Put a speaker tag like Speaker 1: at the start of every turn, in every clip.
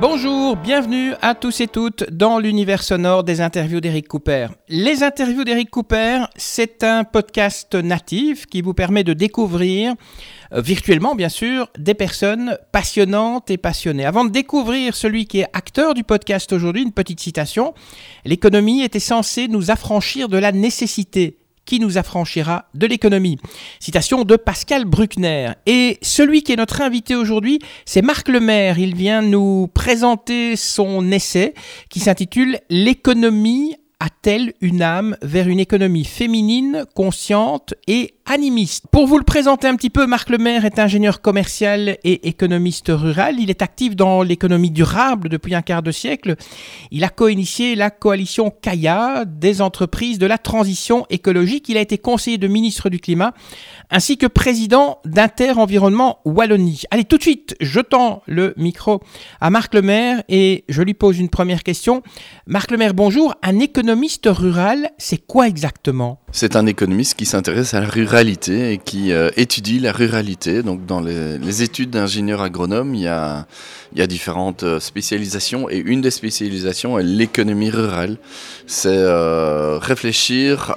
Speaker 1: Bonjour, bienvenue à tous et toutes dans l'univers sonore des interviews d'Eric Cooper. Les interviews d'Eric Cooper, c'est un podcast natif qui vous permet de découvrir euh, virtuellement bien sûr des personnes passionnantes et passionnées. Avant de découvrir celui qui est acteur du podcast aujourd'hui, une petite citation. L'économie était censée nous affranchir de la nécessité qui nous affranchira de l'économie. Citation de Pascal Bruckner. Et celui qui est notre invité aujourd'hui, c'est Marc Lemaire. Il vient nous présenter son essai qui s'intitule L'économie a-t-elle une âme vers une économie féminine, consciente et animiste Pour vous le présenter un petit peu, Marc Lemaire est ingénieur commercial et économiste rural. Il est actif dans l'économie durable depuis un quart de siècle. Il a co-initié la coalition Kaya des entreprises de la transition écologique. Il a été conseiller de ministre du Climat ainsi que président d'Inter-Environnement Wallonie. Allez, tout de suite, je tends le micro à Marc Lemaire et je lui pose une première question. Marc Lemaire, bonjour. Un économiste rural, c'est quoi exactement?
Speaker 2: C'est un économiste qui s'intéresse à la ruralité et qui euh, étudie la ruralité. Donc, dans les, études d'ingénieur agronome, il y a, différentes euh, spécialisations et une des spécialisations est l'économie rurale. C'est euh, réfléchir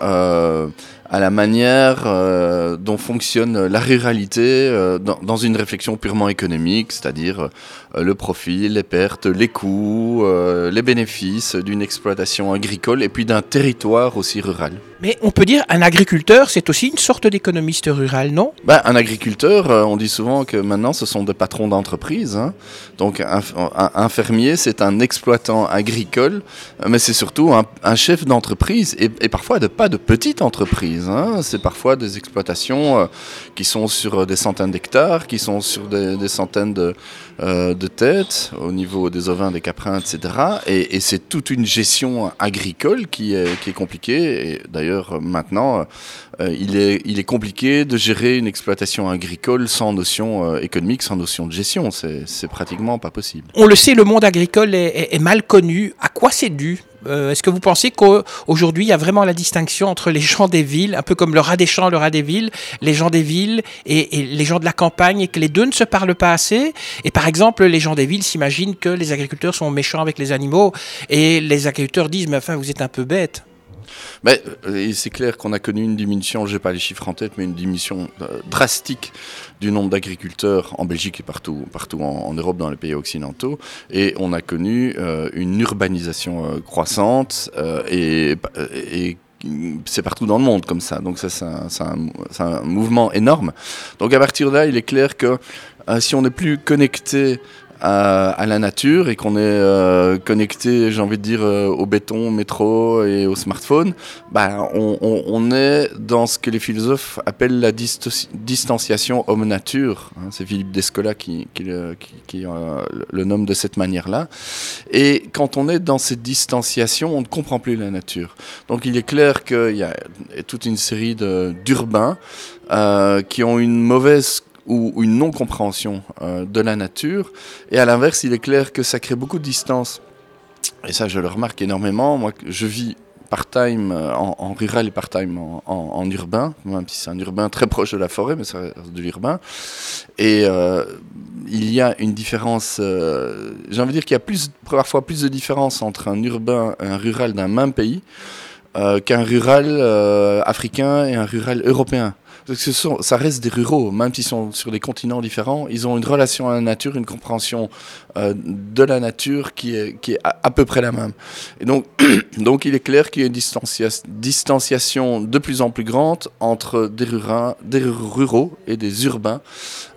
Speaker 2: à la manière euh, dont fonctionne la ruralité euh, dans, dans une réflexion purement économique, c'est-à-dire euh, le profit, les pertes, les coûts, les bénéfices d'une exploitation agricole et puis d'un territoire aussi rural.
Speaker 1: Mais on peut dire un agriculteur, c'est aussi une sorte d'économiste rural, non?
Speaker 2: Ben, un agriculteur, on dit souvent que maintenant ce sont des patrons d'entreprise. hein. Donc un, un- un fermier, c'est un exploitant agricole, mais c'est surtout un, un chef d'entreprise et, et parfois de, pas de petite entreprise. C'est parfois des exploitations euh, qui sont sur euh, des centaines d'hectares, qui sont sur des, centaines de, euh, de têtes au niveau des ovins, des caprins, etc. Et, c'est toute une gestion agricole qui est, compliquée. Et d'ailleurs, maintenant, il, est, il est compliqué de gérer une exploitation agricole sans notion économique, sans notion de gestion. C'est pratiquement pas possible.
Speaker 1: On le sait, le monde agricole est mal connu. À quoi c'est dû? Euh, Est-ce que vous pensez qu'aujourd'hui, il y a vraiment la distinction entre les gens des villes, un peu comme le rat des champs, le rat des villes, les gens des villes et, et les gens de la campagne, et que les deux ne se parlent pas assez? Et par exemple, les gens des villes s'imaginent que les agriculteurs sont méchants avec les animaux, et les agriculteurs disent, mais enfin, vous êtes un peu bête.
Speaker 2: Mais euh, c'est clair qu'on a connu une diminution, j'ai pas les chiffres en tête, mais une diminution euh, drastique du nombre d'agriculteurs en Belgique et partout, partout en, Europe, dans les pays occidentaux. Et on a connu euh, une urbanisation croissante et, c'est partout dans le monde comme ça. Donc ça, c'est un, mouvement énorme. Donc à partir de là, il est clair que si on n'est plus connecté à, la nature et qu'on est euh, connecté, j'ai envie de dire, euh, au béton, au métro et au smartphone, bah, on, est dans ce que les philosophes appellent la distanciation homme-nature. hein. c'est Philippe Descola qui, euh, le nomme de cette manière-là. Et quand on est dans cette distanciation, on ne comprend plus la nature. Donc il est clair qu'il y a toute une série d'urbains qui ont une mauvaise ou, une non-compréhension euh, de la nature. Et à l'inverse, il est clair que ça crée beaucoup de distance. Et ça, je le remarque énormément. Moi, je vis part-time euh, en, rural et part-time en, en- en urbain, même si c'est un urbain très proche de la forêt, mais reste de l'urbain. Et euh, il y a une différence, j'ai envie de dire qu'il y a parfois plus de différence entre un urbain et un rural d'un même pays qu'un rural africain et un rural européen. Parce que ce sont, ça reste des ruraux, même s'ils sont sur des continents différents, ils ont une relation à la nature, une compréhension euh, de la nature qui est, qui est à, à peu près la même. Et donc, donc il est clair qu'il y a une distancia- distanciation de plus en plus grande entre des, ruraux, des ruraux et des urbains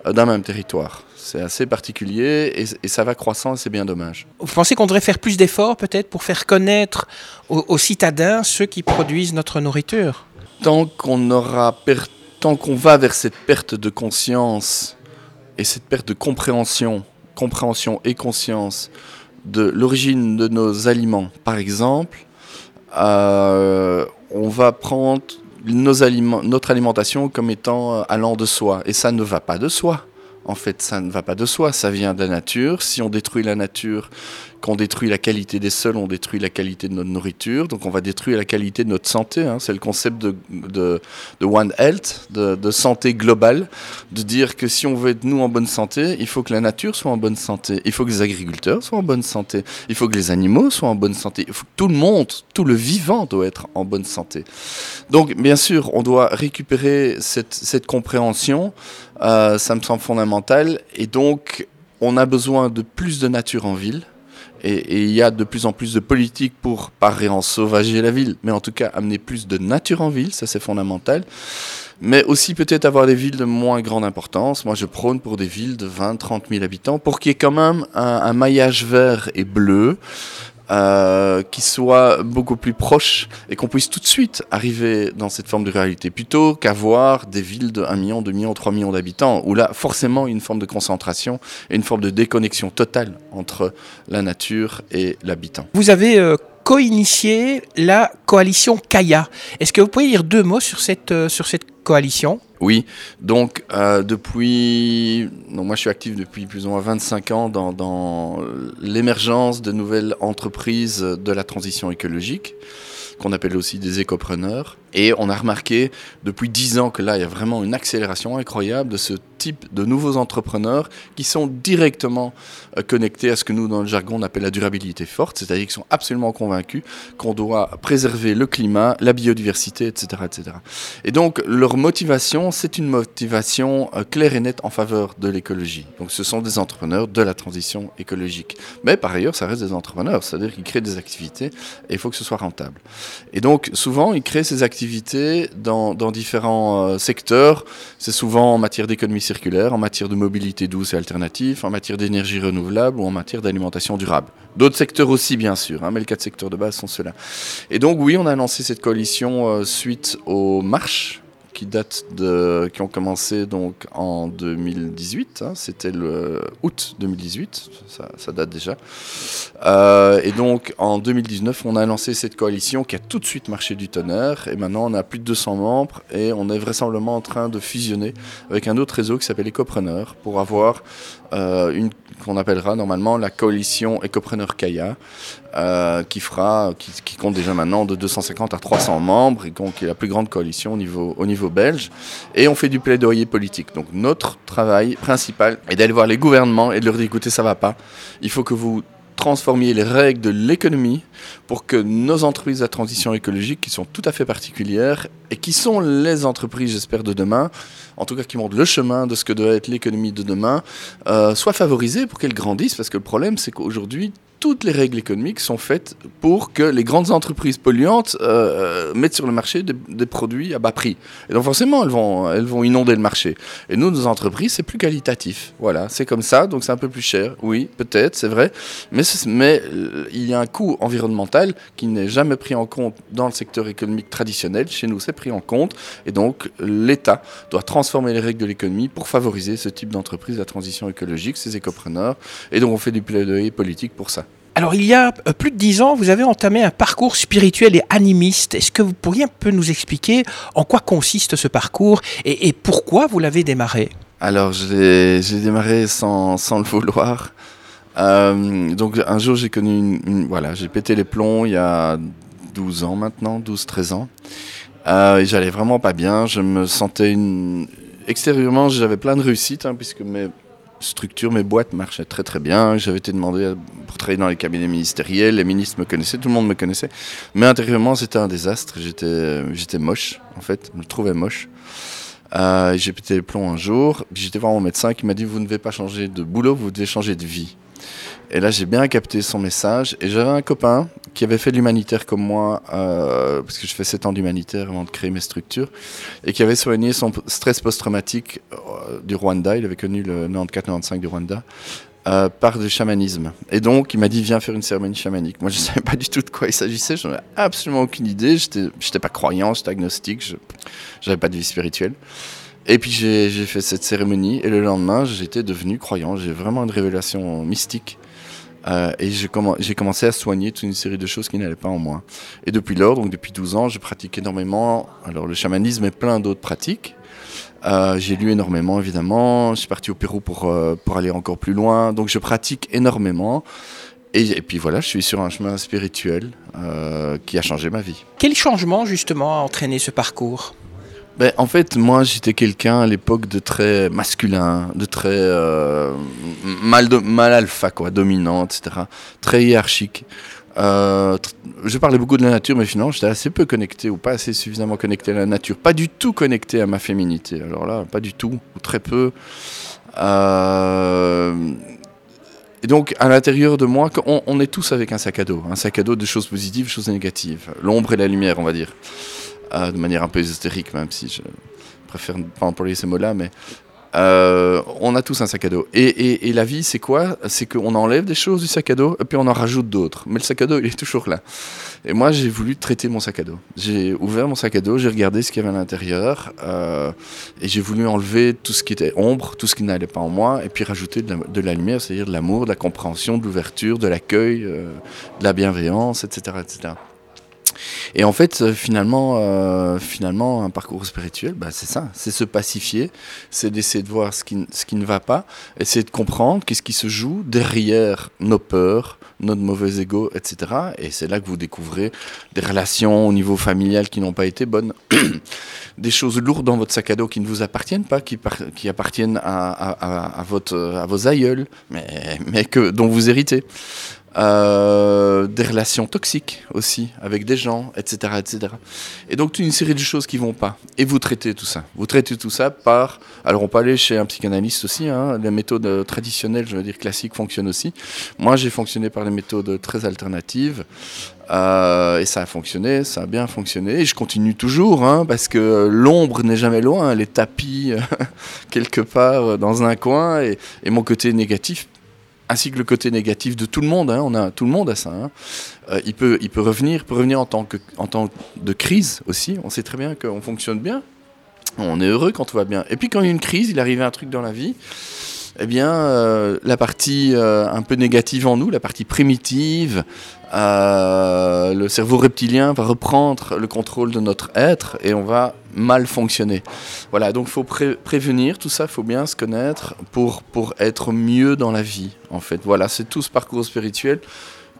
Speaker 2: euh, d'un même territoire. C'est assez particulier et, et ça va croissant et c'est bien dommage.
Speaker 1: Vous pensez qu'on devrait faire plus d'efforts peut-être pour faire connaître aux, aux citadins ceux qui produisent notre nourriture?
Speaker 2: Tant qu'on aura per- tant qu'on va vers cette perte de conscience et cette perte de compréhension, compréhension et conscience de l'origine de nos aliments, par exemple, euh, on va prendre nos aliments, notre alimentation comme étant euh, allant de soi. Et ça ne va pas de soi. En fait, ça ne va pas de soi, ça vient de la nature. Si on détruit la nature, qu'on détruit la qualité des sols, on détruit la qualité de notre nourriture, donc on va détruire la qualité de notre santé. Hein. C'est le concept de, One Health, de, santé globale, de dire que si on veut être nous en bonne santé, il faut que la nature soit en bonne santé, il faut que les agriculteurs soient en bonne santé, il faut que les animaux soient en bonne santé, il faut que tout le monde, tout le vivant doit être en bonne santé. Donc bien sûr, on doit récupérer cette, cette compréhension, euh, ça me semble fondamental, et donc on a besoin de plus de nature en ville et il y a de plus en plus de politiques pour, pas réensauvager la ville, mais en tout cas amener plus de nature en ville, ça c'est fondamental. Mais aussi peut-être avoir des villes de moins grande importance. Moi je prône pour des villes de 20, 30 000 habitants, pour qu'il y ait quand même un, un maillage vert et bleu euh, qui soit beaucoup plus proche et qu'on puisse tout de suite arriver dans cette forme de réalité, plutôt qu'avoir des villes de 1 million, 2 millions, 3 millions d'habitants, où là, forcément, une forme de concentration et une forme de déconnexion totale entre la nature et l'habitant.
Speaker 1: Vous avez euh, co-initié la coalition Kaya. Est-ce que vous pouvez dire deux mots sur cette, euh, sur cette coalition?
Speaker 2: Oui, donc euh, depuis, moi je suis actif depuis plus ou moins 25 ans dans, dans l'émergence de nouvelles entreprises de la transition écologique qu'on appelle aussi des écopreneurs. Et on a remarqué depuis 10 ans que là, il y a vraiment une accélération incroyable de ce type de nouveaux entrepreneurs qui sont directement euh, connectés à ce que nous, dans le jargon, on appelle la durabilité forte, c'est-à-dire qu'ils sont absolument convaincus qu'on doit préserver le climat, la biodiversité, etc. etc. Et donc, leur motivation, c'est une motivation euh, claire et nette en faveur de l'écologie. Donc, ce sont des entrepreneurs de la transition écologique. Mais par ailleurs, ça reste des entrepreneurs, c'est-à-dire qu'ils créent des activités et il faut que ce soit rentable. Et donc, souvent, ils créent ces activités dans, différents euh, secteurs. C'est souvent en matière d'économie circulaire, en matière de mobilité douce et alternative, en matière d'énergie renouvelable ou en matière d'alimentation durable. D'autres secteurs aussi, bien sûr, hein, mais les quatre secteurs de base sont ceux-là. Et donc, oui, on a lancé cette coalition euh, suite aux marches qui datent de, qui ont commencé donc en 2018. Hein, C'était le août 2018, ça, date déjà. Euh, et donc en 2019, on a lancé cette coalition qui a tout de suite marché du tonnerre. Et maintenant, on a plus de 200 membres et on est vraisemblablement en train de fusionner avec un autre réseau qui s'appelle Ecopreneur pour avoir une qu'on appellera normalement la coalition Ecopreneur Kaya, euh, qui fera, qui, compte déjà maintenant de 250 à 300 membres et qui est la plus grande coalition au niveau, au niveau belge. Et on fait du plaidoyer politique. Donc notre travail principal est d'aller voir les gouvernements et de leur dire écoutez, ça va pas. Il faut que vous transformiez les règles de l'économie pour que nos entreprises à transition écologique, qui sont tout à fait particulières et qui sont les entreprises, j'espère, de demain, en tout cas qui montrent le chemin de ce que doit être l'économie de demain, euh, soient favorisées pour qu'elles grandissent. Parce que le problème, c'est qu'aujourd'hui, toutes les règles économiques sont faites pour que les grandes entreprises polluantes euh, mettent sur le marché des, produits à bas prix. Et donc forcément, elles vont, elles vont inonder le marché. Et nous, nos entreprises, c'est plus qualitatif. Voilà, c'est comme ça, donc c'est un peu plus cher. Oui, peut-être, c'est vrai. Mais, mais euh, il y a un coût environnemental qui n'est jamais pris en compte dans le secteur économique traditionnel. Chez nous, c'est pris en compte. Et donc, l'État doit transformer les règles de l'économie pour favoriser ce type d'entreprise, la transition écologique, ces écopreneurs. Et donc, on fait du plaidoyer politique pour ça.
Speaker 1: Alors, il y a euh, plus de dix ans, vous avez entamé un parcours spirituel et animiste. Est-ce que vous pourriez un peu nous expliquer en quoi consiste ce parcours et, pourquoi vous l'avez démarré?
Speaker 2: Alors, j'ai démarré sans, sans, le vouloir. Euh, donc, un jour, j'ai connu Voilà, j'ai pété les plombs il y a 12 ans maintenant, 12-13 ans. Euh, j'allais vraiment pas bien. Je me sentais une... Extérieurement, j'avais plein de réussites, hein, puisque mes structure, mes boîtes marchaient très très bien. J'avais été demandé pour travailler dans les cabinets ministériels, les ministres me connaissaient, tout le monde me connaissait. Mais intérieurement, c'était un désastre. J'étais, j'étais moche, en fait. Je me trouvais moche. Euh, j'ai pété les plombs un jour. J'étais voir mon médecin qui m'a dit Vous ne devez pas changer de boulot, vous devez changer de vie. Et là, j'ai bien capté son message. Et j'avais un copain qui avait fait de l'humanitaire comme moi, euh, parce que je fais 7 ans d'humanitaire avant de créer mes structures, et qui avait soigné son stress post-traumatique euh, du Rwanda. Il avait connu le 94-95 du Rwanda. Euh, par du chamanisme. Et donc, il m'a dit, viens faire une cérémonie chamanique. Moi, je ne savais pas du tout de quoi il s'agissait, j'en avais absolument aucune idée. Je n'étais pas croyant, j'étais agnostique, je n'avais pas de vie spirituelle. Et puis, j'ai fait cette cérémonie, et le lendemain, j'étais devenu croyant. J'ai vraiment une révélation mystique Euh, et j'ai commencé à soigner toute une série de choses qui n'allaient pas en moi. Et depuis lors, donc depuis 12 ans, je pratique énormément. Alors le chamanisme et plein d'autres pratiques. Euh, j'ai lu énormément, évidemment. Je suis parti au Pérou pour, euh, pour aller encore plus loin. Donc je pratique énormément. Et, et, puis voilà, je suis sur un chemin spirituel euh, qui a changé ma vie.
Speaker 1: Quel changement justement a entraîné ce parcours?
Speaker 2: Ben, en fait, moi, j'étais quelqu'un à l'époque de très masculin, de très euh, mal, alpha, quoi, dominant, etc. Très hiérarchique. Euh, je parlais beaucoup de la nature, mais finalement, j'étais assez peu connecté ou pas assez suffisamment connecté à la nature. Pas du tout connecté à ma féminité. Alors là, pas du tout, ou très peu. Euh, et donc, à l'intérieur de moi, on, est tous avec un sac à dos. Un sac à dos de choses positives, choses négatives. L'ombre et la lumière, on va dire. Euh, de manière un peu ésotérique, même si je préfère ne pas employer ces mots-là, mais euh, on a tous un sac à dos. Et, la vie, c'est quoi? C'est qu'on enlève des choses du sac à dos, et puis on en rajoute d'autres. Mais le sac à dos, il est toujours là. Et moi, j'ai voulu traiter mon sac à dos. J'ai ouvert mon sac à dos, j'ai regardé ce qu'il y avait à l'intérieur, euh, et j'ai voulu enlever tout ce qui était ombre, tout ce qui n'allait pas en moi, et puis rajouter de la, de la lumière, c'est-à-dire de l'amour, de la compréhension, de l'ouverture, de l'accueil, euh, de la bienveillance, etc., etc. Et en fait, euh, finalement, euh, finalement, un parcours spirituel, bah, c'est ça, c'est se pacifier, c'est d'essayer de voir ce qui, ce qui ne va pas, essayer de comprendre qu'est-ce qui se joue derrière nos peurs, notre mauvais ego, etc. Et c'est là que vous découvrez des relations au niveau familial qui n'ont pas été bonnes, des choses lourdes dans votre sac à dos qui ne vous appartiennent pas, qui, qui appartiennent à, à, à, votre, à vos aïeuls, mais, mais que, dont vous héritez. Euh, des relations toxiques aussi avec des gens, etc., etc. Et donc une série de choses qui vont pas. Et vous traitez tout ça. Vous traitez tout ça par. Alors on peut aller chez un psychanalyste aussi. Hein, les méthodes traditionnelles, je veux dire classiques, fonctionnent aussi. Moi, j'ai fonctionné par les méthodes très alternatives. Euh, et ça a fonctionné, ça a bien fonctionné. Et je continue toujours, hein, parce que l'ombre n'est jamais loin, elle est tapis quelque part dans un coin, et mon côté négatif ainsi que le côté négatif de tout le monde. Hein, on a tout le monde à ça. Hein. Euh, il peut, il peut revenir, peut revenir en tant que, en temps de crise aussi. On sait très bien qu'on fonctionne bien. On est heureux quand tout va bien. Et puis quand il y a une crise, il arrive un truc dans la vie. Eh bien, euh, la partie euh, un peu négative en nous, la partie primitive, euh, le cerveau reptilien va reprendre le contrôle de notre être et on va mal fonctionner. Voilà, donc faut pré prévenir tout ça, faut bien se connaître pour, pour être mieux dans la vie, en fait. Voilà, c'est tout ce parcours spirituel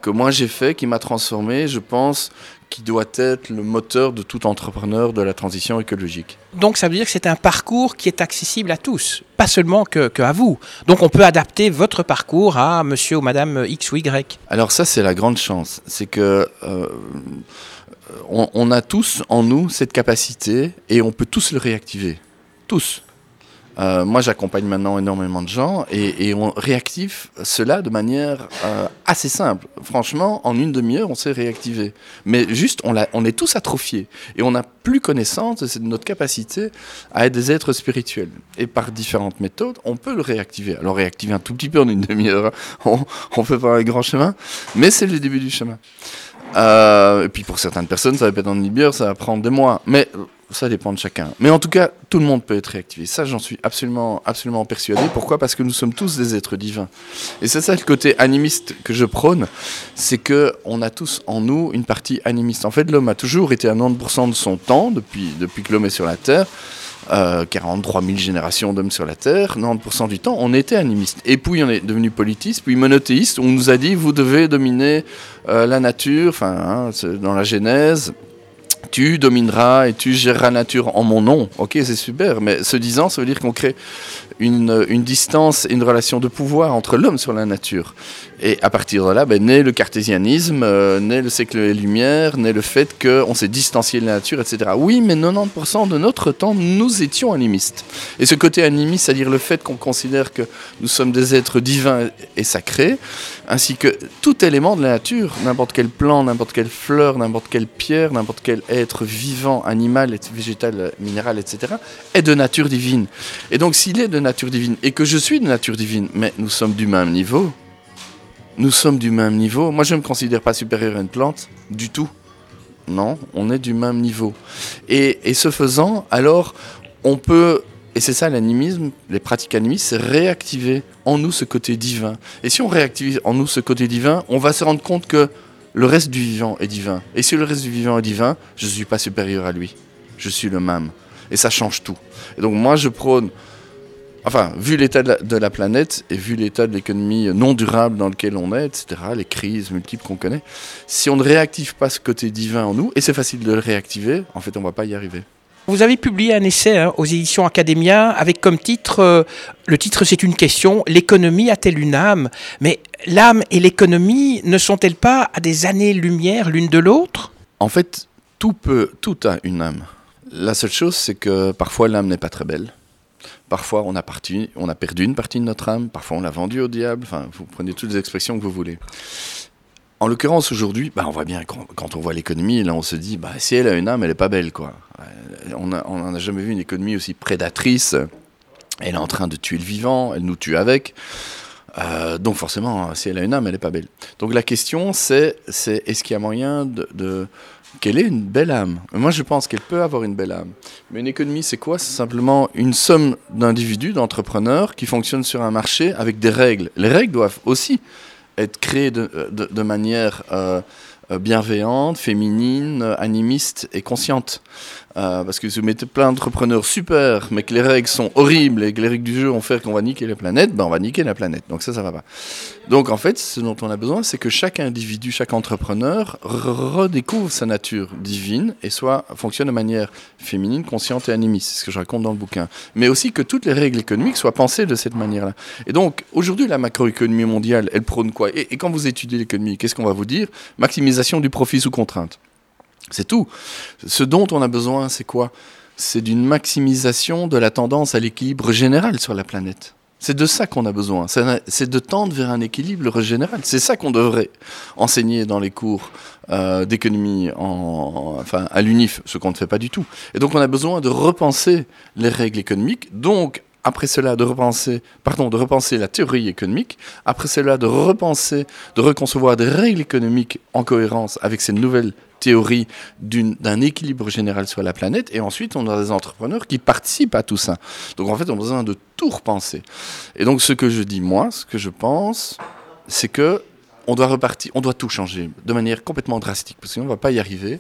Speaker 2: que moi j'ai fait, qui m'a transformé, je pense, qui doit être le moteur de tout entrepreneur de la transition écologique.
Speaker 1: Donc ça veut dire que c'est un parcours qui est accessible à tous, pas seulement que, que, à vous. Donc on peut adapter votre parcours à monsieur ou madame X ou Y.
Speaker 2: Alors ça c'est la grande chance, c'est que euh, on, on a tous en nous cette capacité et on peut tous le réactiver. Tous. Euh, moi, j'accompagne maintenant énormément de gens et, on réactive cela de manière euh, assez simple. Franchement, en une demi-heure, on s'est réactivé. Mais juste, on, est tous atrophiés et on n'a plus connaissance de notre capacité à être des êtres spirituels. Et par différentes méthodes, on peut le réactiver. Alors, réactiver un tout petit peu en une demi-heure, on ne fait pas un grand chemin, mais c'est le début du chemin. Euh, et puis pour certaines personnes, ça va pas être en demi-heure, ça va prendre des mois. Mais ça dépend de chacun. Mais en tout cas, tout le monde peut être réactivé. Ça, j'en suis absolument, absolument persuadé. Pourquoi? Parce que nous sommes tous des êtres divins. Et c'est ça le côté animiste que je prône, c'est que on a tous en nous une partie animiste. En fait, l'homme a toujours été à 90% de son temps depuis, depuis que l'homme est sur la Terre. Euh, 43 000 générations d'hommes sur la Terre, 90% du temps, on était animiste. Et puis on est devenu politiste, puis monothéiste, on nous a dit vous devez dominer euh, la nature, enfin, hein, dans la Genèse, tu domineras et tu géreras la nature en mon nom. Ok, c'est super, mais ce disant, ça veut dire qu'on crée une, distance et une relation de pouvoir entre l'homme sur la nature. Et à partir de là, ben, naît le cartésianisme, euh, naît le siècle des Lumières, naît le fait qu'on s'est distancié de la nature, etc. Oui, mais 90% de notre temps, nous étions animistes. Et ce côté animiste, c'est-à-dire le fait qu'on considère que nous sommes des êtres divins et sacrés, ainsi que tout élément de la nature, n'importe quel plant, n'importe quelle fleur, n'importe quelle pierre, n'importe quel être vivant, animal, végétal, minéral, etc., est de nature divine. Et donc s'il est de nature divine et que je suis de nature divine, mais nous sommes du même niveau, nous sommes du même niveau. Moi, je ne me considère pas supérieur à une plante, du tout. Non, on est du même niveau. Et, et ce faisant, alors, on peut Et c'est ça l'animisme, les pratiques animistes, c'est réactiver en nous ce côté divin. Et si on réactive en nous ce côté divin, on va se rendre compte que le reste du vivant est divin. Et si le reste du vivant est divin, je ne suis pas supérieur à lui. Je suis le même. Et ça change tout. Et donc moi, je prône, enfin, vu l'état de, la planète et vu l'état de l'économie non durable dans lequel on est, etc., les crises multiples qu'on connaît, si on ne réactive pas ce côté divin en nous, et c'est facile de le réactiver, en fait, on ne va pas y arriver.
Speaker 1: Vous avez publié un essai hein, aux éditions Academia avec comme titre, euh, le titre c'est une question, l'économie a-t-elle une âme? Mais l'âme et l'économie ne sont-elles pas à des années-lumière l'une de l'autre?
Speaker 2: En fait, tout peut, tout a une âme. La seule chose, c'est que parfois l'âme n'est pas très belle. Parfois, on a, a perdu une partie de notre âme. Parfois, on l'a vendue au diable. Enfin, vous prenez toutes les expressions que vous voulez. En l'occurrence, aujourd'hui, bah, on voit bien, quand, on voit l'économie, là, on se dit, bah, si elle a une âme, elle n'est pas belle, quoi. On n'a jamais vu une économie aussi prédatrice. Elle est en train de tuer le vivant, elle nous tue avec. Euh, donc forcément, si elle a une âme, elle n'est pas belle. Donc la question, c'est est-ce qu'il y a moyen de, qu'elle ait une belle âme Moi, je pense qu'elle peut avoir une belle âme. Mais une économie, c'est quoi? C'est simplement une somme d'individus, d'entrepreneurs qui fonctionnent sur un marché avec des règles. Les règles doivent aussi être créées de, manière euh, bienveillante, féminine, animiste et consciente. Euh, parce que si vous mettez plein d'entrepreneurs super, mais que les règles sont horribles et que les règles du jeu vont faire qu'on va niquer la planète, ben on va niquer la planète. Donc ça, ça va pas. Donc en fait, ce dont on a besoin, c'est que chaque individu, chaque entrepreneur redécouvre sa nature divine et soit fonctionne de manière féminine, consciente et animiste. C'est ce que je raconte dans le bouquin. Mais aussi que toutes les règles économiques soient pensées de cette manière-là. Et donc aujourd'hui, la macroéconomie mondiale, elle prône quoi? Et, et quand vous étudiez l'économie, qu'est-ce qu'on va vous dire? Maximisation du profit sous contrainte. C'est tout. Ce dont on a besoin, c'est quoi? C'est d'une maximisation de la tendance à l'équilibre général sur la planète. C'est de ça qu'on a besoin. C'est de tendre vers un équilibre général. C'est ça qu'on devrait enseigner dans les cours euh, d'économie enfin, à l'UNIF, ce qu'on ne fait pas du tout. Et donc on a besoin de repenser les règles économiques, donc après cela de repenser, pardon, de repenser la théorie économique, après cela de repenser, de reconcevoir des règles économiques en cohérence avec ces nouvelles théorie d'un équilibre général sur la planète, et ensuite on a des entrepreneurs qui participent à tout ça. Donc en fait on a besoin de tout repenser. Et donc ce que je dis moi, ce que je pense, c'est que on doit repartir, on doit tout changer de manière complètement drastique, parce qu'on ne va pas y arriver.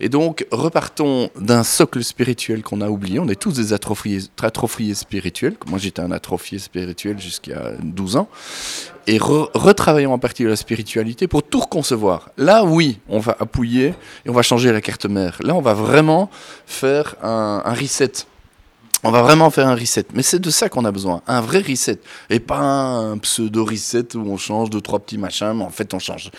Speaker 2: Et donc, repartons d'un socle spirituel qu'on a oublié. On est tous des atrophiés, atrophiés spirituels. Moi, j'étais un atrophié spirituel jusqu'à 12 ans. Et retravaillons à partir de la spiritualité pour tout reconcevoir. Là, oui, on va appuyer et on va changer la carte mère. Là, on va vraiment faire un, un reset on va vraiment faire un reset. Mais c'est de ça qu'on a besoin. Un vrai reset. Et pas un pseudo reset où on change deux, trois petits machins. Mais en fait, on change,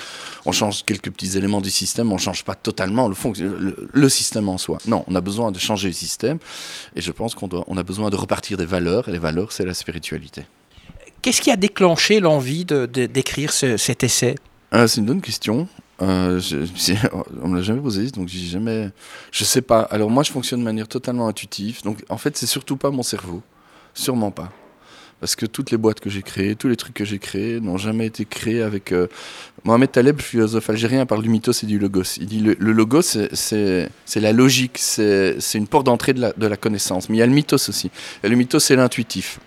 Speaker 2: on change quelques petits éléments du système. On change pas totalement le, fond, le, système en soi. Non, on a besoin de changer le système. Et je pense qu'on on a besoin de repartir des valeurs. Et les valeurs, c'est la spiritualité.
Speaker 1: Qu'est-ce qui a déclenché l'envie d'écrire cet essai?
Speaker 2: Ah, C'est une bonne question. Euh, je, on me l'a jamais posé, donc j'ai jamais. Je sais pas. Alors moi, je fonctionne de manière totalement intuitive. Donc en fait, c'est surtout pas mon cerveau, sûrement pas. Parce que toutes les boîtes que j'ai créées, tous les trucs que j'ai créés n'ont jamais été créés avec. Euh, Mohamed Taleb, philosophe algérien, parle du mythos et du logos. Il dit le, le logos, c'est la logique, c'est une porte d'entrée de la, de la connaissance. Mais il y a le mythos aussi. Et le mythos, c'est l'intuitif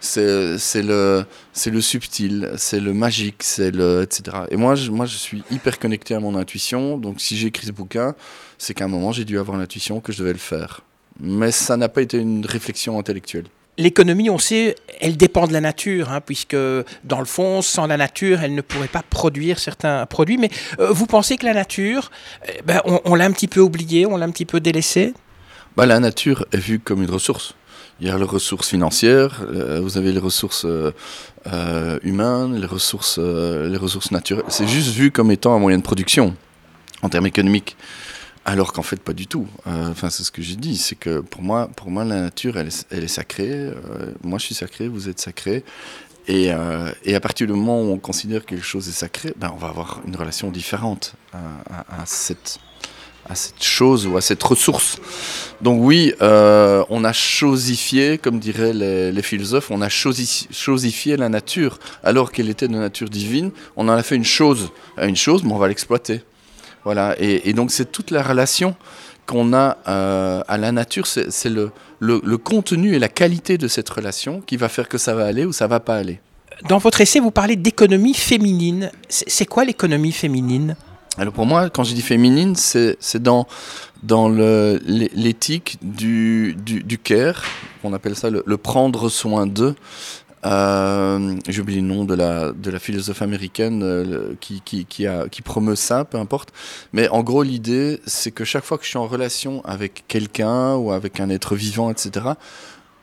Speaker 2: c'est le, le subtil, c'est le magique, c'est le, etc. Et moi je, moi, je suis hyper connecté à mon intuition. Donc, si j'ai écrit ce bouquin, c'est qu'à un moment, j'ai dû avoir l'intuition que je devais le faire. Mais ça n'a pas été une réflexion intellectuelle.
Speaker 1: L'économie, on sait, elle dépend de la nature, hein, puisque dans le fond, sans la nature, elle ne pourrait pas produire certains produits. Mais euh, vous pensez que la nature, eh ben, on, on l'a un petit peu oubliée, on l'a un petit peu délaissée?
Speaker 2: Bah, La nature est vue comme une ressource. Il y a les ressources financières, euh, vous avez les ressources euh, euh, humaines, les ressources, les ressources naturelles. C'est juste vu comme étant un moyen de production en termes économiques. Alors qu'en fait, pas du tout. Enfin, c'est ce que j'ai dit. C'est que pour moi, pour moi, la nature, elle est, sacrée. moi, je suis sacré, vous êtes sacré. Et, à partir du moment où on considère que quelque chose est sacré, ben, on va avoir une relation différente à cette à cette chose ou à cette ressource. Donc oui, euh, on a chosifié, comme diraient les, philosophes, on a chosifié la nature, alors qu'elle était de nature divine. On en a fait une chose, une chose, mais on va l'exploiter. Voilà. Et, donc c'est toute la relation qu'on a euh, à la nature, c'est le, le, le, contenu et la qualité de cette relation qui va faire que ça va aller ou ça va pas aller.
Speaker 1: Dans votre essai, vous parlez d'économie féminine. C'est quoi l'économie féminine?
Speaker 2: Alors pour moi, quand je dis féminine, c'est dans, dans l'éthique du, du, du, care, on appelle ça le, prendre soin d'eux. Euh, J'oublie le nom de la, de la philosophe américaine euh, qui, qui, qui, a, qui promeut ça, peu importe. Mais en gros, l'idée, c'est que chaque fois que je suis en relation avec quelqu'un ou avec un être vivant, etc.,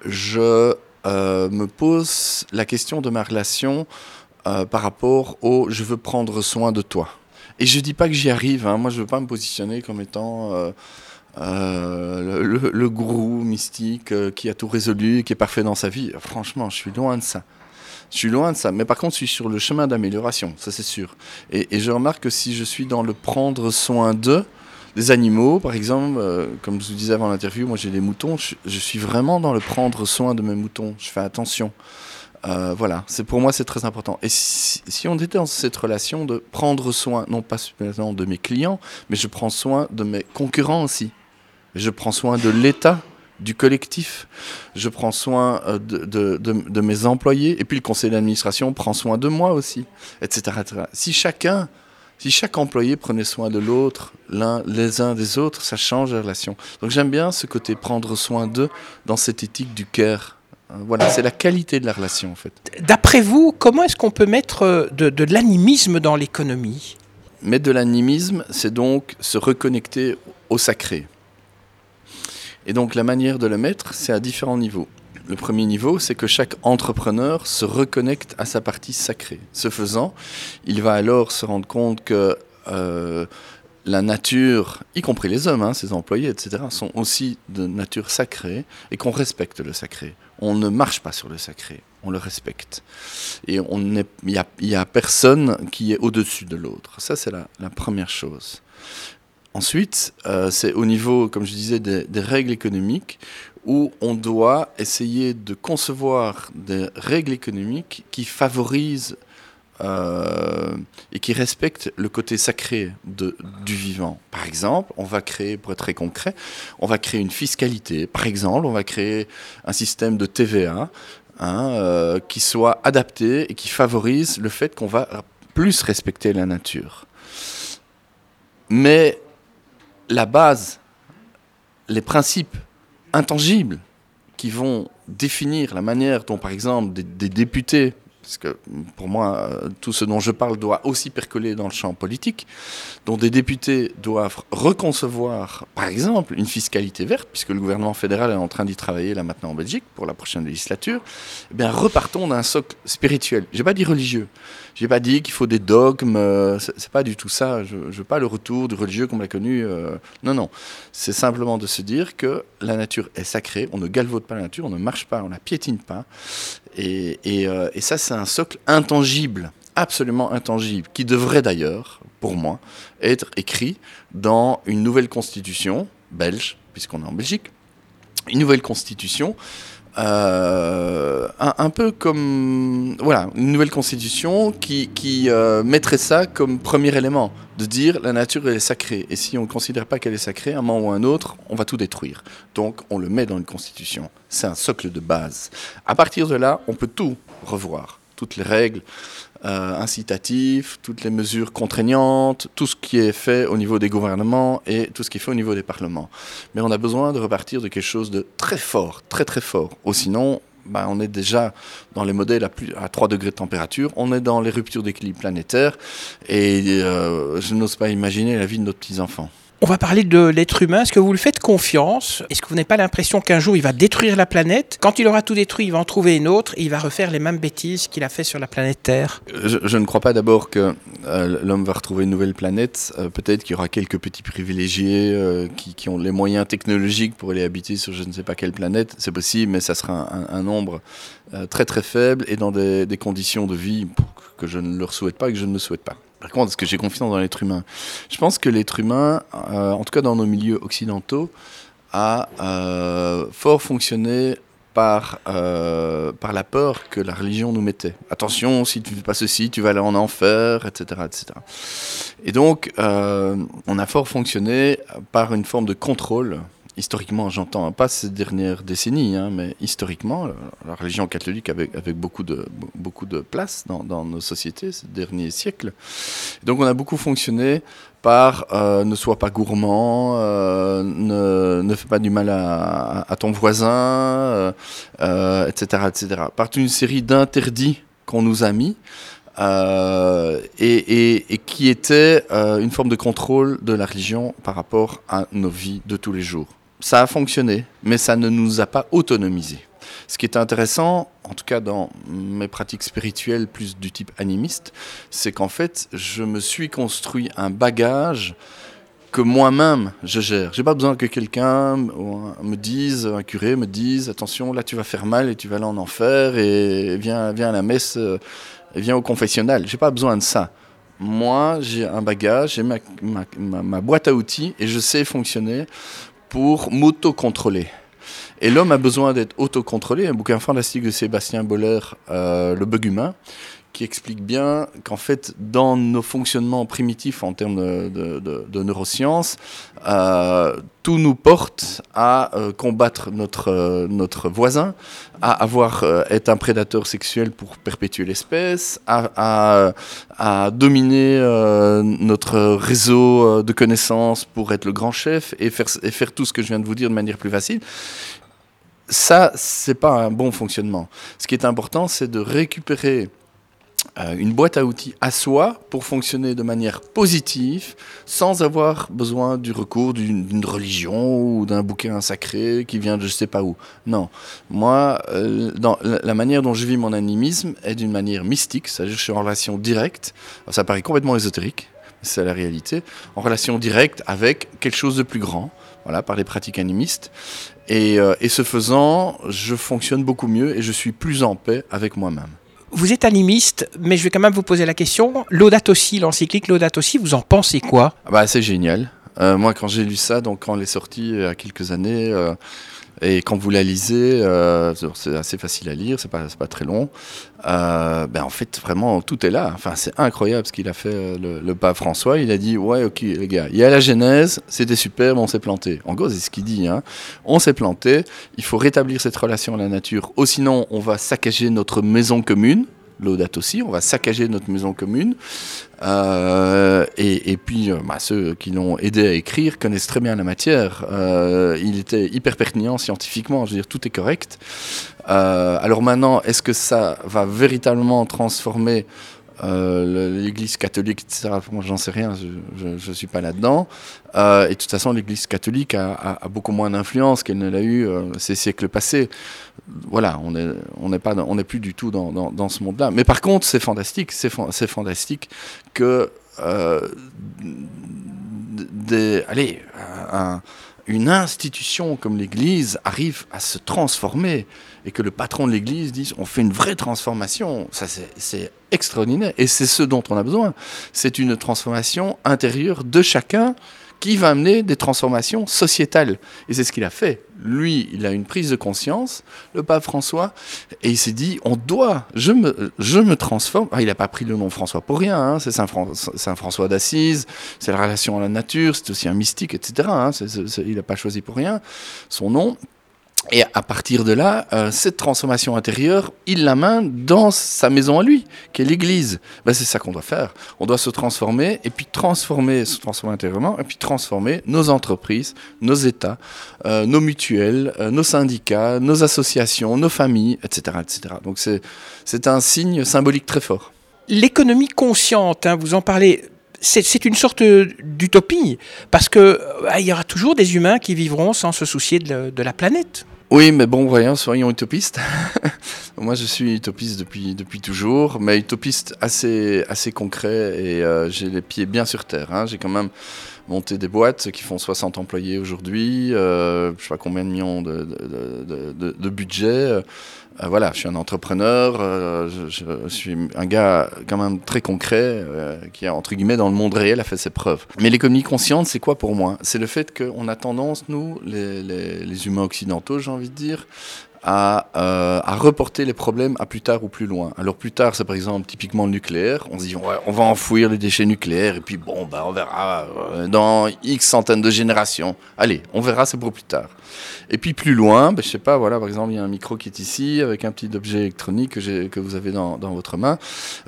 Speaker 2: je euh, me pose la question de ma relation euh, par rapport au je veux prendre soin de toi. Et je dis pas que j'y arrive, hein. moi je veux pas me positionner comme étant euh, euh, le, gourou mystique euh, qui a tout résolu, qui est parfait dans sa vie. Franchement, je suis loin de ça. Je suis loin de ça. Mais par contre, je suis sur le chemin d'amélioration, ça c'est sûr. Et, je remarque que si je suis dans le prendre soin d'eux, des animaux, par exemple, comme je vous disais avant l'interview, moi j'ai des moutons, je, suis vraiment dans le prendre soin de mes moutons. Je fais attention. Euh, voilà, c'est pour moi c'est très important. Et si, on était dans cette relation de prendre soin, non pas seulement de mes clients, mais je prends soin de mes concurrents aussi. Je prends soin de l'État, du collectif. Je prends soin euh, de, mes employés. Et puis le conseil d'administration prend soin de moi aussi, etc. etc. Si chacun, si chaque employé prenait soin de l'autre, l'un, les uns des autres, ça change la relation. Donc j'aime bien ce côté prendre soin d'eux dans cette éthique du care. Voilà, c'est la qualité de la relation en fait.
Speaker 1: D'après vous, comment est-ce qu'on peut mettre euh, de, de l'animisme dans l'économie?
Speaker 2: Mettre de l'animisme, c'est donc se reconnecter au sacré. Et donc la manière de le mettre, c'est à différents niveaux. Le premier niveau, c'est que chaque entrepreneur se reconnecte à sa partie sacrée. Ce faisant, il va alors se rendre compte que euh, la nature, y compris les hommes, hein, ses employés, etc., sont aussi de nature sacrée et qu'on respecte le sacré. On ne marche pas sur le sacré, on le respecte. Et il n'y a, personne qui est au-dessus de l'autre. Ça, c'est la, la première chose. Ensuite, euh, c'est au niveau, comme je disais, des, règles économiques où on doit essayer de concevoir des règles économiques qui favorisent euh, et qui respectent le côté sacré du vivant. Par exemple, on va créer, pour être très concret, on va créer une fiscalité. Par exemple, on va créer un système de TVA hein, euh, qui soit adapté et qui favorise le fait qu'on va plus respecter la nature. Mais la base, les principes intangibles qui vont définir la manière dont, par exemple, des députés, parce que pour moi, tout ce dont je parle doit aussi percoler dans le champ politique, dont des députés doivent reconcevoir, par exemple, une fiscalité verte, puisque le gouvernement fédéral est en train d'y travailler là maintenant en Belgique pour la prochaine législature, eh bien repartons d'un socle spirituel. Je n'ai pas dit religieux. J'ai pas dit qu'il faut des dogmes, euh, c'est pas du tout ça. Je, je veux pas le retour du religieux comme l'a connu. Euh, non, non. C'est simplement de se dire que la nature est sacrée. On ne galvaude pas la nature, on ne marche pas, on la piétine pas. Euh, et ça, c'est un socle intangible, absolument intangible, qui devrait d'ailleurs, pour moi, être écrit dans une nouvelle constitution belge, puisqu'on est en Belgique, une nouvelle constitution euh, un, peu comme voilà une nouvelle constitution qui, qui euh, mettrait ça comme premier élément de dire la nature elle est sacrée. Et si on ne considère pas qu'elle est sacrée un moment ou un autre on va tout détruire. Donc on le met dans une constitution. C'est un socle de base. À partir de là on peut tout revoir. Toutes les règles euh, incitatifs, toutes les mesures contraignantes, tout ce qui est fait au niveau des gouvernements et tout ce qui est fait au niveau des parlements. Mais on a besoin de repartir de quelque chose de très fort, très très fort. Ou sinon, bah, on est déjà dans les modèles à, plus, à 3 degrés de température, on est dans les ruptures d'équilibre planétaire et euh, je n'ose pas imaginer la vie de nos petits-enfants.
Speaker 1: On va parler de l'être humain. Est-ce que vous lui faites confiance? Est-ce que vous n'avez pas l'impression qu'un jour il va détruire la planète? Quand il aura tout détruit, il va en trouver une autre et il va refaire les mêmes bêtises qu'il a fait sur la planète Terre
Speaker 2: je, ne crois pas d'abord que euh, l'homme va retrouver une nouvelle planète. Euh, Peut-être qu'il y aura quelques petits privilégiés euh, qui, ont les moyens technologiques pour aller habiter sur je ne sais pas quelle planète. C'est possible, mais ça sera un, nombre très très faible et dans des, des conditions de vie que je ne leur souhaite pas et que je ne me souhaite pas. Par contre, est-ce que j'ai confiance dans l'être humain? Je pense que l'être humain, euh, en tout cas dans nos milieux occidentaux, a euh, fort fonctionné par, euh, par la peur que la religion nous mettait. Attention, si tu ne fais pas ceci, tu vas aller en enfer, etc. etc. Et donc, on a fort fonctionné par une forme de contrôle historiquement, j'entends pas ces dernières décennies, hein, mais historiquement, la religion catholique avait, beaucoup, de, beaucoup de place dans, nos sociétés ces derniers siècles. Donc on a beaucoup fonctionné par euh, ne sois pas gourmand, euh, ne, ne fais pas du mal à, ton voisin, euh, etc., etc. Par une série d'interdits qu'on nous a mis. Et, qui était une forme de contrôle de la religion par rapport à nos vies de tous les jours ça a fonctionné, mais ça ne nous a pas autonomisés. Ce qui est intéressant, en tout cas dans mes pratiques spirituelles plus du type animiste, c'est qu'en fait, je me suis construit un bagage que moi-même je gère. J'ai pas besoin que quelqu'un me dise, un curé me dise, attention, là tu vas faire mal et tu vas aller en enfer et viens, viens à la messe et viens au confessionnal. J'ai pas besoin de ça. Moi, j'ai un bagage, j'ai ma, boîte à outils et je sais fonctionner pour m'auto-contrôler. Et l'homme a besoin d'être autocontrôlé. Un bouquin fantastique de Sébastien Boller, euh, Le bug humain, qui explique bien qu'en fait, dans nos fonctionnements primitifs en termes de, neurosciences, euh, tout nous porte à euh, combattre notre, euh, notre voisin, à avoir être un prédateur sexuel pour perpétuer l'espèce, à, à, dominer notre réseau de connaissances pour être le grand chef et faire, faire tout ce que je viens de vous dire de manière plus facile ça, c'est pas un bon fonctionnement. Ce qui est important, c'est de récupérer une boîte à outils à soi pour fonctionner de manière positive sans avoir besoin du recours d'une religion ou d'un bouquin sacré qui vient de je sais pas où. Non. Moi, euh, dans la, manière dont je vis mon animisme est d'une manière mystique, c'est-à-dire je suis en relation directe. Ça paraît complètement ésotérique, c'est la réalité, en relation directe avec quelque chose de plus grand, voilà, par les pratiques animistes. Et, euh, et ce faisant, je fonctionne beaucoup mieux et je suis plus en paix avec moi-même.
Speaker 1: Vous êtes animiste, mais je vais quand même vous poser la question. Laudato si, l'encyclique Laudato si, vous en pensez quoi?
Speaker 2: Ah bah, C'est génial. Euh, moi, quand j'ai lu ça, donc quand elle est sortie il y a quelques années, euh, et quand vous la lisez, euh, c'est assez facile à lire, c'est pas, pas très long. Euh, ben en fait, vraiment, tout est là. Enfin, c'est incroyable ce qu'il a fait euh, le, pape François. Il a dit Ouais, ok, les gars, il y a la Genèse, c'était super, on s'est planté. En gros, c'est ce qu'il dit. Hein. On s'est planté, il faut rétablir cette relation à la nature, ou sinon, on va saccager notre maison commune l'audate aussi, on va saccager notre maison commune. Euh, et, et, puis, euh, bah, ceux qui l'ont aidé à écrire connaissent très bien la matière. Euh, il était hyper pertinent scientifiquement, je veux dire, tout est correct. Alors maintenant, est-ce que ça va véritablement transformer euh, l'Église catholique, etc. Moi, j'en sais rien, je ne suis pas là-dedans. Euh, et de toute façon, l'Église catholique a, beaucoup moins d'influence qu'elle ne l'a eu euh, ces siècles passés. Voilà, on n'est plus du tout dans, ce monde-là. Mais par contre, c'est fantastique, c'est fantastique que allez, un, une institution comme l'Église arrive à se transformer et que le patron de l'Église dise on fait une vraie transformation, ça c'est extraordinaire et c'est ce dont on a besoin. C'est une transformation intérieure de chacun qui va amener des transformations sociétales. Et c'est ce qu'il a fait. Lui, il a une prise de conscience, le pape François, et il s'est dit, on doit, je me, je me transforme. Ah, il n'a pas pris le nom François pour rien, hein, c'est Saint, Fran Saint, François d'Assise, c'est la relation à la nature, c'est aussi un mystique, etc. Hein, il n'a pas choisi pour rien son nom. Et à partir de là, euh, cette transformation intérieure, il la main dans sa maison à lui, qui est l'Église. Ben, c'est ça qu'on doit faire. On doit se transformer, et puis transformer, se transformer intérieurement, et puis transformer nos entreprises, nos États, euh, nos mutuelles, euh, nos syndicats, nos associations, nos familles, etc. etc. Donc c'est un signe symbolique très fort.
Speaker 1: L'économie consciente, hein, vous en parlez c'est une sorte d'utopie, parce qu'il euh, y aura toujours des humains qui vivront sans se soucier de, de la planète.
Speaker 2: Oui, mais bon, voyons, soyons utopistes. Moi, je suis utopiste depuis, depuis toujours, mais utopiste assez, assez concret et euh, j'ai les pieds bien sur terre. Hein. J'ai quand même monté des boîtes qui font 60 employés aujourd'hui, euh, je sais pas combien de millions de, de, de, de budget. Euh, voilà, je suis un entrepreneur, euh, je, suis un gars quand même très concret euh, qui, entre guillemets, dans le monde réel a fait ses preuves. Mais l'économie consciente, c'est quoi pour moi? C'est le fait qu'on a tendance, nous, les humains occidentaux, j'ai envie de dire, à, euh, à, reporter les problèmes à plus tard ou plus loin. Alors plus tard, c'est par exemple typiquement le nucléaire. On se dit, on va enfouir les déchets nucléaires et puis bon, bah, on verra euh, dans X centaines de générations. Allez, on verra, c'est pour plus tard. Et puis plus loin, bah, je sais pas, voilà, par exemple, il y a un micro qui est ici avec un petit objet électronique que, vous avez dans, votre main.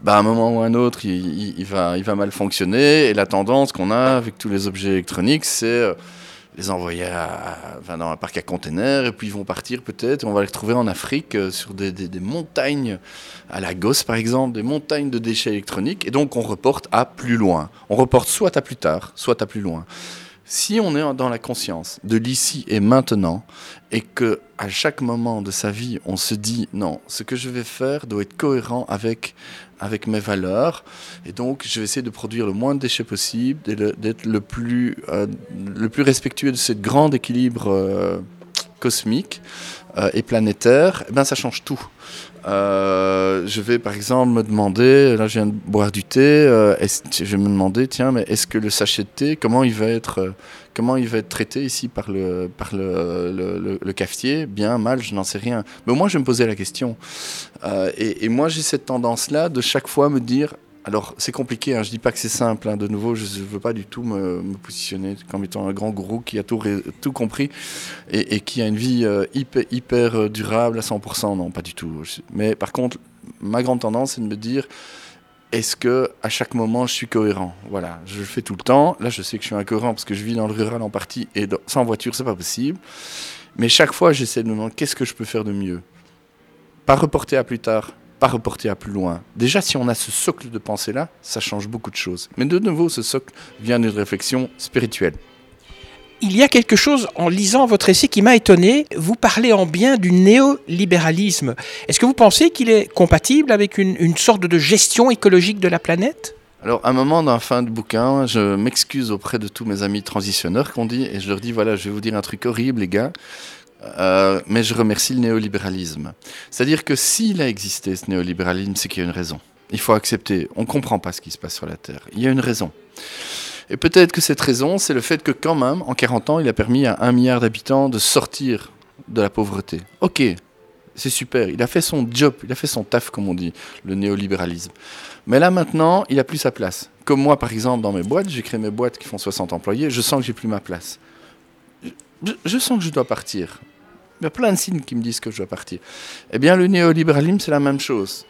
Speaker 2: Bah, à un moment ou un autre, il, il, va, il va mal fonctionner et la tendance qu'on a avec tous les objets électroniques, c'est euh, les envoyer dans un parc à containers et puis ils vont partir peut-être. On va les retrouver en Afrique euh, sur des, des, montagnes, à Lagos par exemple, des montagnes de déchets électroniques. Et donc on reporte à plus loin. On reporte soit à plus tard, soit à plus loin. Si on est dans la conscience de l'ici et maintenant et que à chaque moment de sa vie on se dit non, ce que je vais faire doit être cohérent avec avec mes valeurs. Et donc, je vais essayer de produire le moins de déchets possible, d'être le, plus, euh, le plus respectueux de ce grand équilibre euh, cosmique euh, et planétaire. Et eh ben, ça change tout. Je vais par exemple me demander, là je viens de boire du thé, je vais me demander, tiens, mais est-ce que le sachet de thé, comment il va être Comment il va être traité ici par le, par le, cafetier? Bien, mal, je n'en sais rien. Mais moi, je vais me posais la question. Euh, et, moi, j'ai cette tendance-là de chaque fois me dire alors, c'est compliqué, hein, je ne dis pas que c'est simple. Hein, de nouveau, je ne veux pas du tout me, positionner comme étant un grand gourou qui a tout, tout compris et, qui a une vie euh, hyper, euh, durable à 100%. Non, pas du tout. Mais par contre, ma grande tendance, c'est de me dire est-ce que à chaque moment je suis cohérent? Voilà, je le fais tout le temps. Là, je sais que je suis incohérent parce que je vis dans le rural en partie et sans voiture, c'est pas possible. Mais chaque fois, j'essaie de me demander qu'est-ce que je peux faire de mieux? Pas reporter à plus tard, pas reporter à plus loin. Déjà, si on a ce socle de pensée là, ça change beaucoup de choses. Mais de nouveau, ce socle vient d'une réflexion spirituelle.
Speaker 1: Il y a quelque chose en lisant votre essai qui m'a étonné. Vous parlez en bien du néolibéralisme. Est-ce que vous pensez qu'il est compatible avec une, sorte de gestion écologique de la planète?
Speaker 2: Alors, à un moment, dans la fin du bouquin, je m'excuse auprès de tous mes amis transitionneurs qu'on dit, et je leur dis, voilà, je vais vous dire un truc horrible, les gars, euh, mais je remercie le néolibéralisme. C'est-à-dire que s'il a existé, ce néolibéralisme, c'est qu'il y a une raison. Il faut accepter, on ne comprend pas ce qui se passe sur la Terre. Il y a une raison. Et peut-être que cette raison, c'est le fait que quand même, en 40 ans, il a permis à un milliard d'habitants de sortir de la pauvreté. Ok, c'est super, il a fait son job, il a fait son taf, comme on dit, le néolibéralisme. Mais là maintenant, il a plus sa place. Comme moi, par exemple, dans mes boîtes, j'ai créé mes boîtes qui font 60 employés, je sens que j'ai plus ma place. Je, sens que je dois partir. Il y a plein de signes qui me disent que je dois partir. Eh bien, le néolibéralisme, c'est la même chose.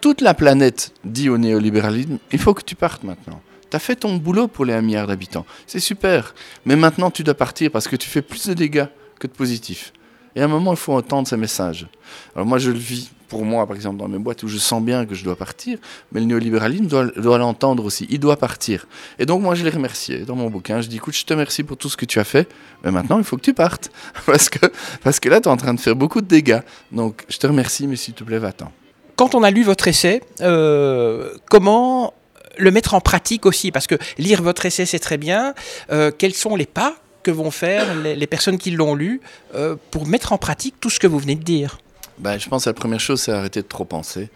Speaker 2: Toute la planète dit au néolibéralisme, il faut que tu partes maintenant. Tu as fait ton boulot pour les 1 milliard d'habitants. C'est super. Mais maintenant, tu dois partir parce que tu fais plus de dégâts que de positifs. Et à un moment, il faut entendre ces messages. Alors moi, je le vis pour moi, par exemple, dans mes boîtes où je sens bien que je dois partir, mais le néolibéralisme doit, l'entendre aussi. Il doit partir. Et donc, moi, je l'ai remercié dans mon bouquin. Je dis, écoute, je te remercie pour tout ce que tu as fait, mais maintenant, il faut que tu partes. parce, que, parce que là, tu es en train de faire beaucoup de dégâts. Donc, je te remercie, mais s'il te plaît, va-t'en.
Speaker 1: Quand on a lu votre essai, euh, comment le mettre en pratique aussi, parce que lire votre essai, c'est très bien. Euh, quels sont les pas que vont faire les, personnes qui l'ont lu euh, pour mettre en pratique tout ce que vous venez de dire
Speaker 2: ben, Je pense que la première chose, c'est arrêter de trop penser.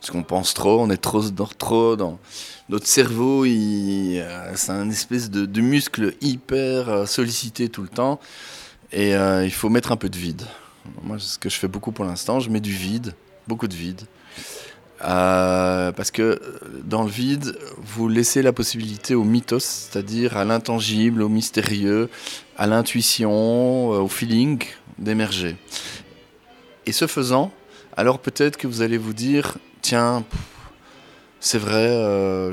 Speaker 2: Parce qu'on pense trop, on est trop, trop dans... Notre cerveau, euh, c'est un espèce de, de, muscle hyper sollicité tout le temps. Et il faut mettre un peu de vide. Moi, ce que je fais beaucoup pour l'instant, je mets du vide, beaucoup de vide. Euh, parce que euh, dans le vide, vous laissez la possibilité au mythos, c'est-à-dire à, l'intangible, au mystérieux, à l'intuition, euh, au feeling d'émerger. Et ce faisant, alors peut-être que vous allez vous dire, tiens, c'est vrai,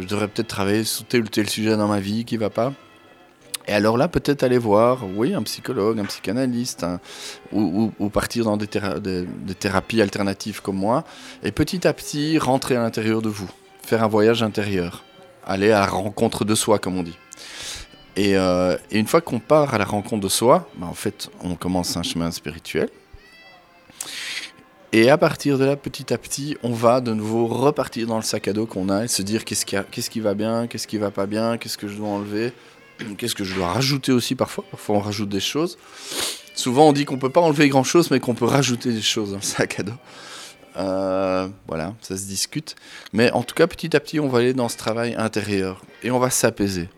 Speaker 2: je devrais peut-être travailler sur tel ou tel sujet dans ma vie qui va pas. Et alors là, peut-être aller voir, oui, un psychologue, un psychanalyste, ou, partir dans des, thérapies alternatives comme moi, et petit à petit rentrer à l'intérieur de vous, faire un voyage intérieur, aller à la rencontre de soi, comme on dit. Et, euh, une fois qu'on part à la rencontre de soi, ben, en fait, on commence un chemin spirituel. Et à partir de là, petit à petit, on va de nouveau repartir dans le sac à dos qu'on a et se dire qu'est-ce qui, qui va bien, qu'est-ce qui va pas bien, qu'est-ce que je dois enlever, Qu'est-ce que je dois rajouter aussi parfois? Parfois on rajoute des choses. Souvent on dit qu'on peut pas enlever grand-chose, mais qu'on peut rajouter des choses dans le sac à dos. Voilà, ça se discute. Mais en tout cas, petit à petit, on va aller dans ce travail intérieur et on va s'apaiser.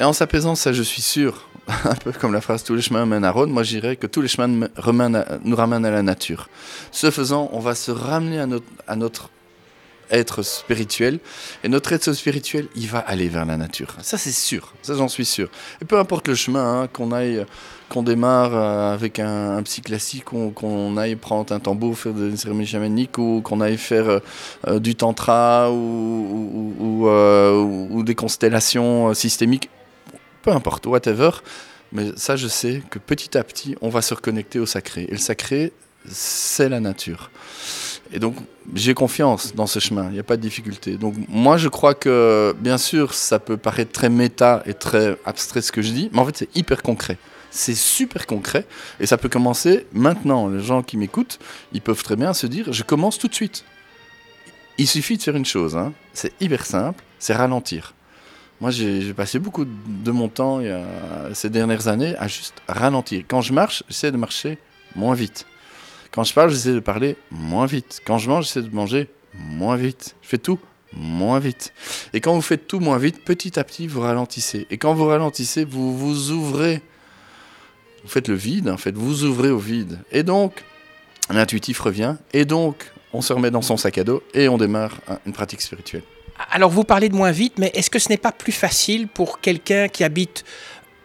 Speaker 2: Et en s'apaisant, ça je suis sûr, un peu comme la phrase tous les chemins mènent à Rome, moi je dirais que tous les chemins nous ramènent à la nature. Ce faisant, on va se ramener à notre être spirituel. Et notre être spirituel, il va aller vers la nature. Ça, c'est sûr. Ça, j'en suis sûr. Et peu importe le chemin, hein, qu'on aille, qu'on démarre euh, avec un, psy classique, qu'on aille prendre un tambour, faire des cérémonies chamaniques, ou qu'on aille faire euh, euh, du tantra, ou des constellations systémiques. Peu importe, whatever. Mais ça, je sais que petit à petit, on va se reconnecter au sacré. Et le sacré, c'est la nature. Et donc, j'ai confiance dans ce chemin, il n'y a pas de difficulté. Donc, moi, je crois que, bien sûr, ça peut paraître très méta et très abstrait ce que je dis, mais en fait, c'est hyper concret. C'est super concret et ça peut commencer maintenant. Les gens qui m'écoutent, ils peuvent très bien se dire je commence tout de suite. Il suffit de faire une chose, hein. c'est hyper simple, c'est ralentir. Moi, j'ai passé beaucoup de mon temps ces dernières années à juste ralentir. Quand je marche, j'essaie de marcher moins vite. Quand je parle, j'essaie de parler moins vite. Quand je mange, j'essaie de manger moins vite. Je fais tout moins vite. Et quand vous faites tout moins vite, petit à petit, vous ralentissez. Et quand vous ralentissez, vous vous ouvrez. Vous faites le vide, en fait, vous ouvrez au vide. Et donc, l'intuitif revient. Et donc, on se remet dans son sac à dos et on démarre une pratique spirituelle.
Speaker 1: Alors, vous parlez de moins vite, mais est-ce que ce n'est pas plus facile pour quelqu'un qui habite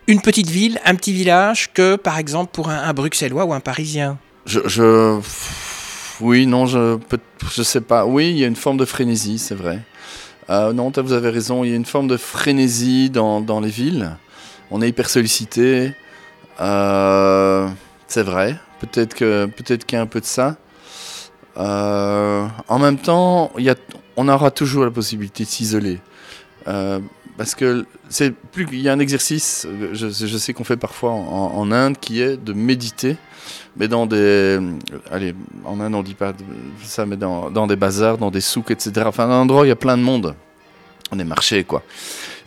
Speaker 1: une petite ville, un petit village, que par exemple pour un Bruxellois ou un Parisien?
Speaker 2: Je, oui, non, je, je sais pas. Oui, il y a une forme de frénésie, c'est vrai. Euh, non, vous avez raison, il y a une forme de frénésie dans, dans les villes. On est hyper sollicité. Euh, c'est vrai. Peut-être que peut-être qu'il y a un peu de ça. Euh, en même temps, y a, on aura toujours la possibilité de s'isoler. Parce que c'est plus il y a un exercice, je, sais qu'on fait parfois en, Inde, qui est de méditer mais dans des. Allez, en Inde, on dit pas ça, mais dans des bazars, dans des souks, etc. Enfin, un endroit où il y a plein de monde. On est marché, quoi.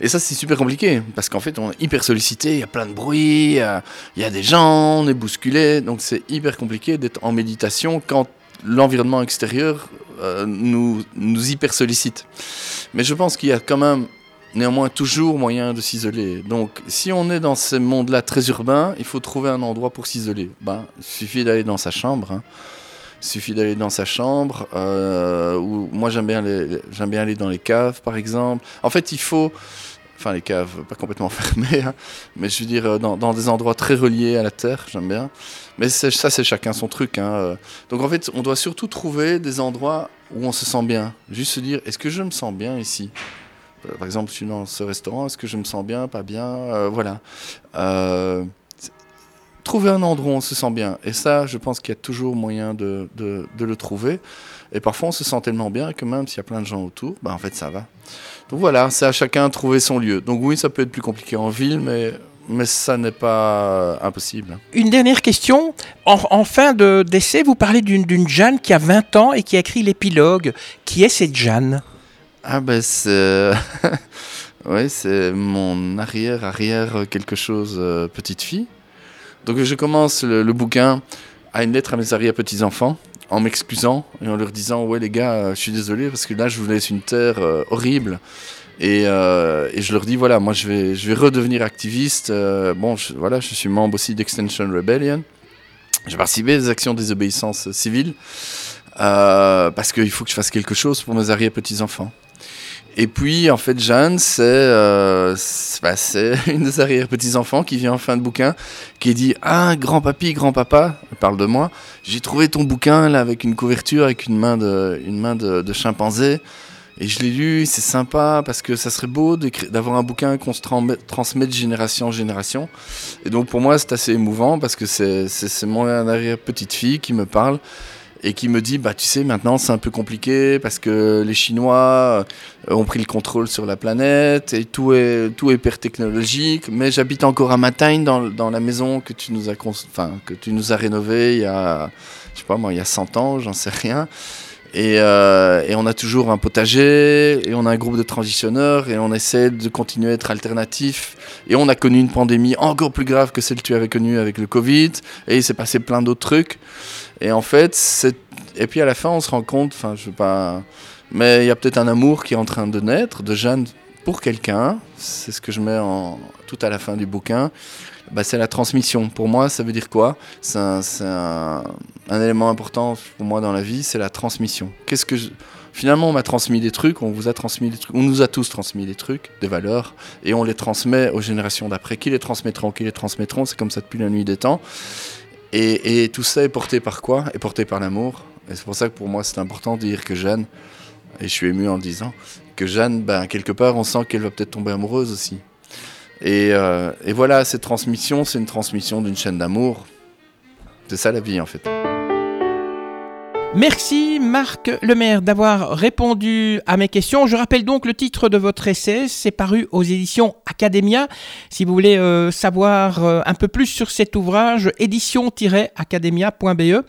Speaker 2: Et ça, c'est super compliqué, parce qu'en fait, on est hyper sollicité, il y a plein de bruit, il y, a des gens, on est bousculé. Donc, c'est hyper compliqué d'être en méditation quand l'environnement extérieur euh, nous, nous hyper sollicite. Mais je pense qu'il y a quand même néanmoins toujours moyen de s'isoler. Donc si on est dans ce monde-là très urbain, il faut trouver un endroit pour s'isoler. Ben, il suffit d'aller dans sa chambre. Hein. Il suffit d'aller dans sa chambre. Euh, moi j'aime bien, j'aime bien aller dans les caves par exemple. En fait il faut... Enfin les caves, pas complètement fermées, hein, mais je veux dire euh, dans, des endroits très reliés à la terre, j'aime bien. Mais ça c'est chacun son truc. Hein. Donc en fait on doit surtout trouver des endroits où on se sent bien. Juste se dire, est-ce que je me sens bien ici? euh, par exemple, je suis dans ce restaurant, est-ce que je me sens bien, pas bien euh, Voilà. Euh, trouver un endroit où on se sent bien. Et ça, je pense qu'il y a toujours moyen de, de, le trouver. Et parfois, on se sent tellement bien que même s'il y a plein de gens autour, bah, en fait, ça va. Donc voilà, c'est à chacun de trouver son lieu. Donc oui, ça peut être plus compliqué en ville, mais, ça n'est pas impossible.
Speaker 1: Une dernière question. En, en fin d'essai, vous parlez d'une Jeanne qui a 20 ans et qui a écrit l'épilogue. Qui est cette Jeanne?
Speaker 2: Ah ben c'est... ouais, c'est mon arrière-arrière quelque chose euh, petite fille. Donc je commence le, bouquin à une lettre à mes arrière-petits-enfants en m'excusant et en leur disant ouais les gars euh, je suis désolé parce que là je vous laisse une terre euh, horrible. Et, et, je leur dis voilà moi je vais je vais redevenir activiste bon voilà je suis membre aussi d'Extension Rebellion. J'ai participé des actions de désobéissance civile parce qu'il faut que je fasse quelque chose pour mes arrière-petits-enfants et puis, en fait, Jeanne, c'est euh, bah, une des arrière-petits-enfants qui vient en fin de bouquin, qui dit Ah, grand-papy, grand-papa, parle de moi, j'ai trouvé ton bouquin là avec une couverture, avec une main de, une main de, chimpanzé. Et je l'ai lu, c'est sympa parce que ça serait beau d'avoir un bouquin qu'on se transmet de génération en génération. Et donc pour moi, c'est assez émouvant parce que c'est mon arrière-petite-fille qui me parle et qui me dit bah tu sais maintenant c'est un peu compliqué parce que les Chinois euh, ont pris le contrôle sur la planète et tout est tout est hyper technologique mais j'habite encore à Matagne dans, dans, la maison que tu nous as enfin que tu nous as rénové il y a je sais pas moi il y a 100 ans j'en sais rien et, euh, et, on a toujours un potager, et on a un groupe de transitionneurs, et on essaie de continuer à être alternatif. Et on a connu une pandémie encore plus grave que celle que tu avais connue avec le Covid, et il s'est passé plein d'autres trucs. Et en fait, et puis à la fin, on se rend compte, enfin, je sais pas, mais il y a peut-être un amour qui est en train de naître, de Jeanne pour quelqu'un, c'est ce que je mets tout à la fin du bouquin, bah, c'est la transmission. Pour moi, ça veut dire quoi? C'est un, élément important pour moi dans la vie, c'est la transmission. Qu'est-ce que Finalement, on m'a transmis des trucs, on vous a transmis des trucs, on nous a tous transmis des trucs, des valeurs, et on les transmet aux générations d'après. Qui les transmettront Qui les transmettront? C'est comme ça depuis la nuit des temps. Et, tout ça est porté par quoi? Est porté par l'amour. Et c'est pour ça que pour moi, c'est important de dire que Jeanne, et je suis ému en le disant, que Jeanne, ben, quelque part, on sent qu'elle va peut-être tomber amoureuse aussi. Et, euh, et voilà, cette transmission, c'est une transmission d'une chaîne d'amour. C'est ça la vie en fait.
Speaker 1: Merci Marc Lemaire d'avoir répondu à mes questions. Je rappelle donc le titre de votre essai, c'est paru aux éditions Academia. Si vous voulez euh, savoir euh, un peu plus sur cet ouvrage, édition-academia.be.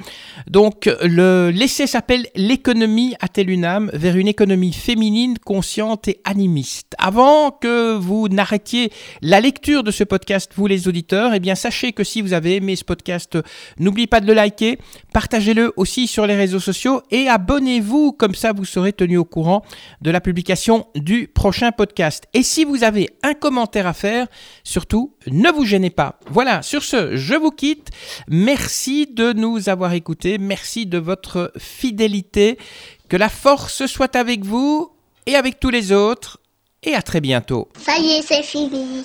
Speaker 1: Donc l'essai s'appelle L'économie à Telunam vers une économie féminine, consciente et animiste? Avant que vous n'arrêtiez la lecture de ce podcast, vous les auditeurs, eh bien sachez que si vous avez aimé ce podcast, n'oubliez pas de le liker, partagez-le aussi sur les réseaux sociaux et abonnez-vous, comme ça vous serez tenu au courant de la publication du prochain podcast. Et si vous avez un commentaire à faire, surtout, ne vous gênez pas. Voilà, sur ce, je vous quitte. Merci de nous avoir écoutés, merci de votre fidélité. Que la force soit avec vous et avec tous les autres. Et à très bientôt.
Speaker 3: Ça y est, c'est fini.